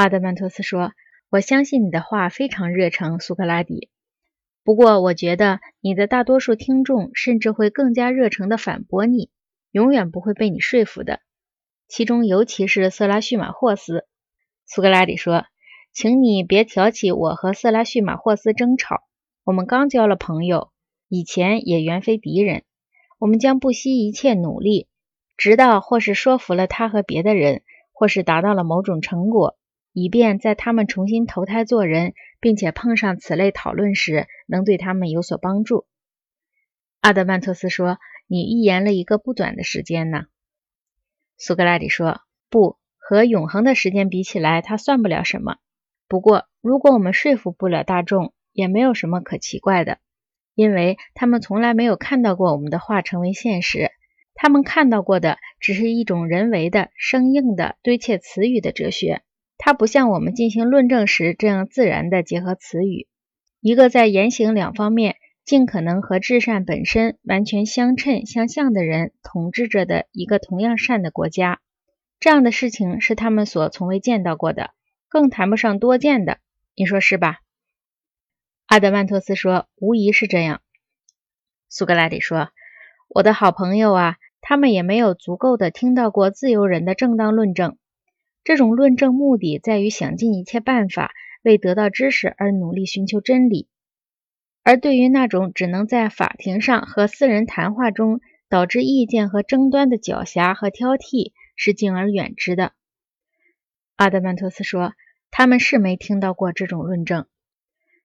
阿德曼托斯说：“我相信你的话非常热诚，苏格拉底。不过，我觉得你的大多数听众甚至会更加热诚地反驳你，永远不会被你说服的。其中，尤其是色拉叙马霍斯。”苏格拉底说：“请你别挑起我和色拉叙马霍斯争吵。我们刚交了朋友，以前也原非敌人。我们将不惜一切努力，直到或是说服了他和别的人，或是达到了某种成果，以便在他们重新投胎做人，并且碰上此类讨论时，能对他们有所帮助。”阿德曼托斯说：“你预言了一个不短的时间呢。”苏格拉底说：“不。”和永恒的时间比起来，它算不了什么。不过，如果我们说服不了大众，也没有什么可奇怪的，因为他们从来没有看到过我们的话成为现实。他们看到过的只是一种人为的、生硬的堆砌词语的哲学。它不像我们进行论证时这样自然的结合词语。一个在言行两方面尽可能和至善本身完全相称相像的人统治着的一个同样善的国家。这样的事情是他们所从未见到过的，更谈不上多见的。你说是吧？阿德曼托斯说：“无疑是这样。”苏格拉底说：“我的好朋友啊，他们也没有足够的听到过自由人的正当论证。这种论证目的在于想尽一切办法为得到知识而努力寻求真理，而对于那种只能在法庭上和私人谈话中导致意见和争端的狡黠和挑剔。”是敬而远之的，阿德曼托斯说：“他们是没听到过这种论证。”